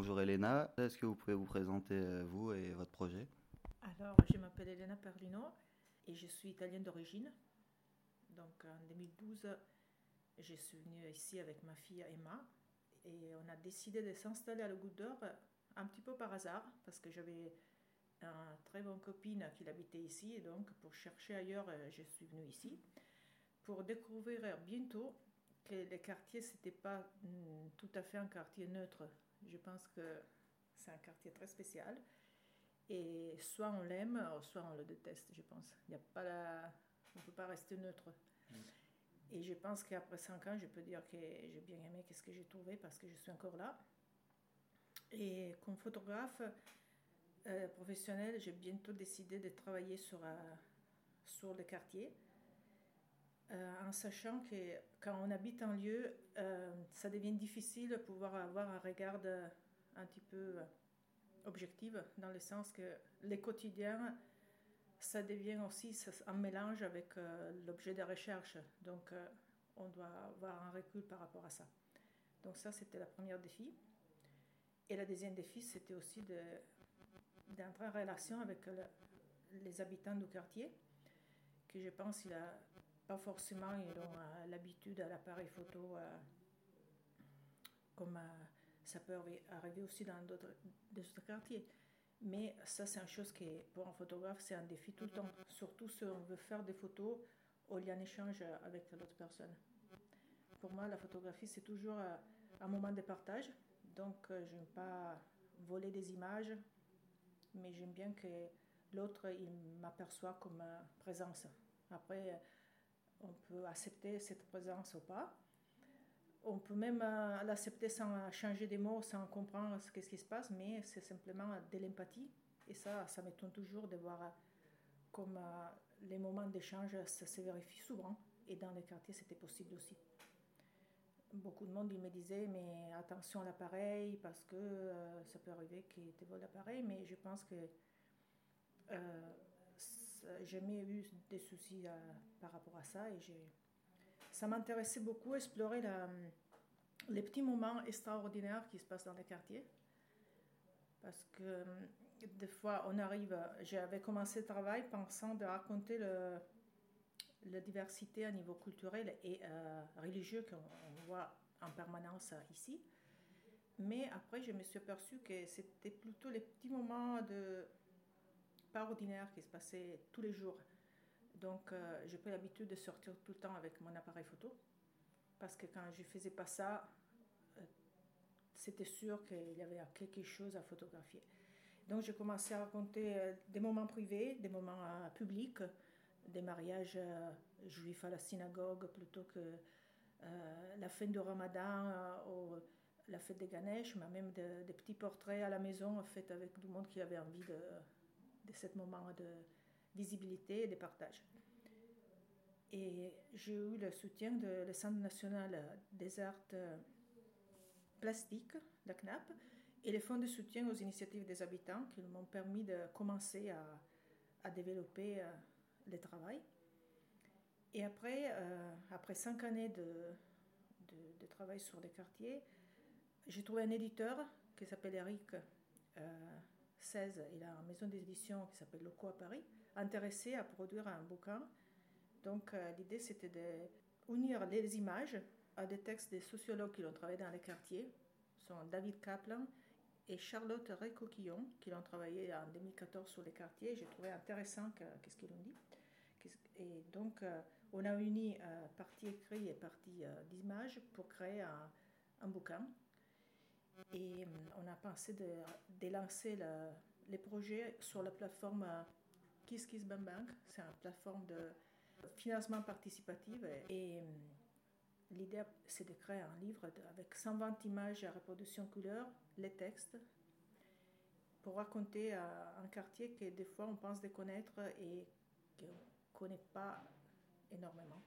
bonjour Elena, est-ce que vous pouvez vous présenter vous et votre projet? Alors, je m'appelle Elena Perlino et je suis italienne d'origine. Donc en 2012, je suis venue ici avec ma fille Emma et on a décidé de s'installer à Le Goutte d'Or un petit peu par hasard parce que j'avais une très bonne copine qui habitait ici et donc pour chercher ailleurs, je suis venue ici pour découvrir bientôt que le quartier, c'était pas mm, tout à fait un quartier neutre. Je pense que c'est un quartier très spécial. Et soit on l'aime, soit on le déteste, je pense. Il y a pas la... On ne peut pas rester neutre. Mm. Et je pense qu'après cinq ans, je peux dire que j'ai bien aimé ce que j'ai trouvé parce que je suis encore là. Et comme photographe euh, professionnel, j'ai bientôt décidé de travailler sur, euh, sur le quartier euh, en sachant que quand on habite un lieu, euh, ça devient difficile de pouvoir avoir un regard un petit peu euh, objectif, dans le sens que les quotidiens, ça devient aussi un mélange avec l'objet de recherche. Donc, on doit avoir un recul par rapport à ça. Donc, ça, c'était la première défi. Et la deuxième défi, c'était aussi d'entrer en relation avec les habitants du quartier, que je pense il a pas forcément ils ont euh, l'habitude à l'appareil photo euh, comme euh, ça peut arriver aussi dans d'autres quartiers. Mais ça, c'est une chose qui, pour un photographe, c'est un défi tout le temps. Surtout si on veut faire des photos il y a échange avec l'autre personne. Pour moi, la photographie, c'est toujours un moment de partage. Donc, je n'aime pas voler des images, mais j'aime bien que l'autre, il m'aperçoit comme présence. Après, on peut accepter cette présence ou pas. On peut même euh, l'accepter sans changer des mots, sans comprendre ce, ce qui se passe, mais c'est simplement de l'empathie. Et ça, ça m'étonne toujours de voir euh, comme euh, les moments d'échange, ça se vérifie souvent. Et dans les quartiers, c'était possible aussi. Beaucoup de monde il me disait, mais attention à l'appareil, parce que ça peut arriver qu'il te vole l'appareil, mais je pense que jamais eu des soucis euh, par rapport à ça et ça m'intéressait beaucoup explorer les petits moments extraordinaires qui se passent dans les quartiers. Parce que euh, des fois on arrive j'avais commencé le travail pensant de raconter le, la diversité à niveau culturel et euh, religieux qu'on voit en permanence ici. Mais après je me suis aperçue que c'était plutôt les petits moments de pas ordinaire qui se passait tous les jours. Donc, euh, j'ai pas l'habitude de sortir tout le temps avec mon appareil photo. Parce que quand je faisais pas ça, euh, c'était sûr qu'il y avait quelque chose à photographier. Donc, j'ai commencé à raconter euh, des moments privés, des moments publics, des mariages juifs à la synagogue plutôt que la fin du ramadan ou la fête des Ganesh, mais même des petits portraits à la maison faits avec du monde qui avait envie de de ce moment de visibilité et de partage. Et j'ai eu le soutien de le Centre national des arts plastiques, la CNAP, et les fonds de soutien aux initiatives des habitants qui m'ont permis de commencer à, à développer euh, le travail. Et après, euh, après cinq années de, de, travail sur les quartiers, j'ai trouvé un éditeur qui s'appelle Eric, euh, 16, il a une maison d'édition qui s'appelle Loco à Paris, intéressé à produire un bouquin. Donc euh, l'idée c'était d'unir les images à des textes des sociologues qui ont travaillé dans les quartiers, sont David Kaplan et Charlotte Recoquillon, qui ont travaillé en 2014 sur les quartiers. J'ai trouvé intéressant qu'est-ce qu'ils ont dit. Et donc, euh, on a uni euh, partie écrite et partie d'image pour créer un bouquin et euh, on a pensé de, lancer les projets sur la plateforme euh, Kiss Kiss Bang Bang. C'est une plateforme de financement participatif. Et euh, l'idée, c'est de créer un livre avec 120 images à reproduction couleur, les textes, pour raconter un quartier que des fois on pense de connaître et qu'on ne connaît pas énormément.